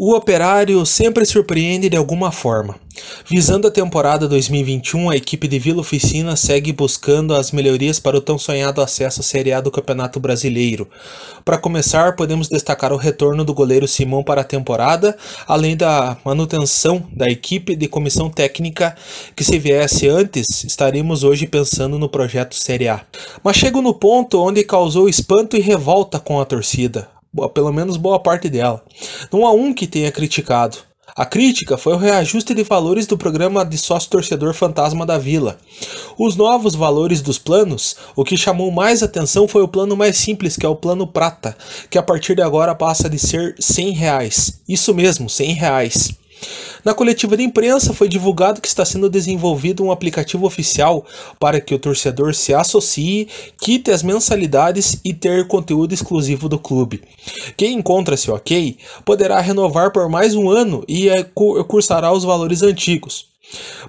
O Operário sempre surpreende de alguma forma. Visando a temporada 2021, a equipe de Vila Oficina segue buscando as melhorias para o tão sonhado acesso à Série A do Campeonato Brasileiro. Para começar, podemos destacar o retorno do goleiro Simão para a temporada, além da manutenção da equipe de comissão técnica que se viesse antes, estaríamos hoje pensando no projeto Série A. Mas chego no ponto onde causou espanto e revolta com a torcida pelo menos boa parte dela. Não há um que tenha criticado. A crítica foi o reajuste de valores do programa de sócio-torcedor Fantasma da Vila. Os novos valores dos planos, o que chamou mais atenção foi o plano mais simples, que é o plano prata, que a partir de agora passa de ser 100 reais. Isso mesmo, 100 reais. Na coletiva de imprensa foi divulgado que está sendo desenvolvido um aplicativo oficial para que o torcedor se associe, quite as mensalidades e ter conteúdo exclusivo do clube. Quem encontra-se ok poderá renovar por mais um ano e é cursará os valores antigos.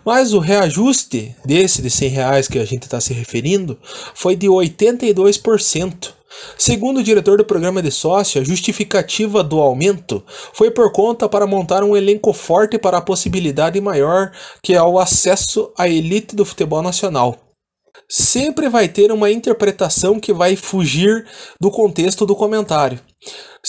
Mas o reajuste desse de 100 reais que a gente está se referindo foi de 82%. Segundo o diretor do programa de sócio, a justificativa do aumento foi por conta para montar um elenco forte para a possibilidade maior que é o acesso à elite do futebol nacional. Sempre vai ter uma interpretação que vai fugir do contexto do comentário.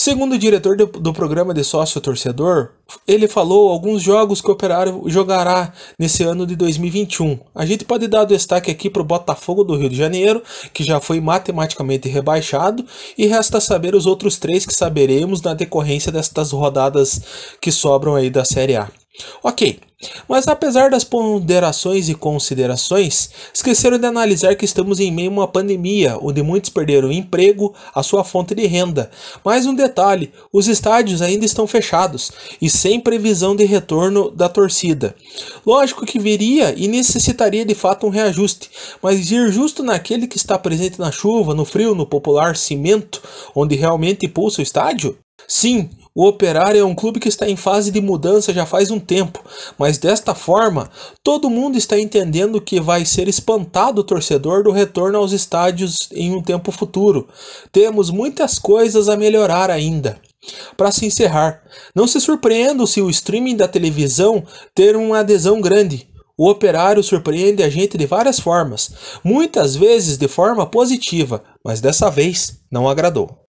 Segundo o diretor do, do programa de sócio torcedor, ele falou alguns jogos que o Operário jogará nesse ano de 2021. A gente pode dar destaque aqui para o Botafogo do Rio de Janeiro, que já foi matematicamente rebaixado, e resta saber os outros três que saberemos na decorrência destas rodadas que sobram aí da Série A. Ok, mas apesar das ponderações e considerações, esqueceram de analisar que estamos em meio a uma pandemia, onde muitos perderam o emprego, a sua fonte de renda. Mais um detalhe: os estádios ainda estão fechados e sem previsão de retorno da torcida. Lógico que viria e necessitaria de fato um reajuste, mas ir justo naquele que está presente na chuva, no frio, no popular cimento, onde realmente pulsa o estádio? Sim, o Operário é um clube que está em fase de mudança já faz um tempo, mas desta forma, todo mundo está entendendo que vai ser espantado o torcedor do retorno aos estádios em um tempo futuro. Temos muitas coisas a melhorar ainda. Para se encerrar, não se surpreendam se o streaming da televisão ter uma adesão grande. O operário surpreende a gente de várias formas, muitas vezes de forma positiva, mas dessa vez não agradou.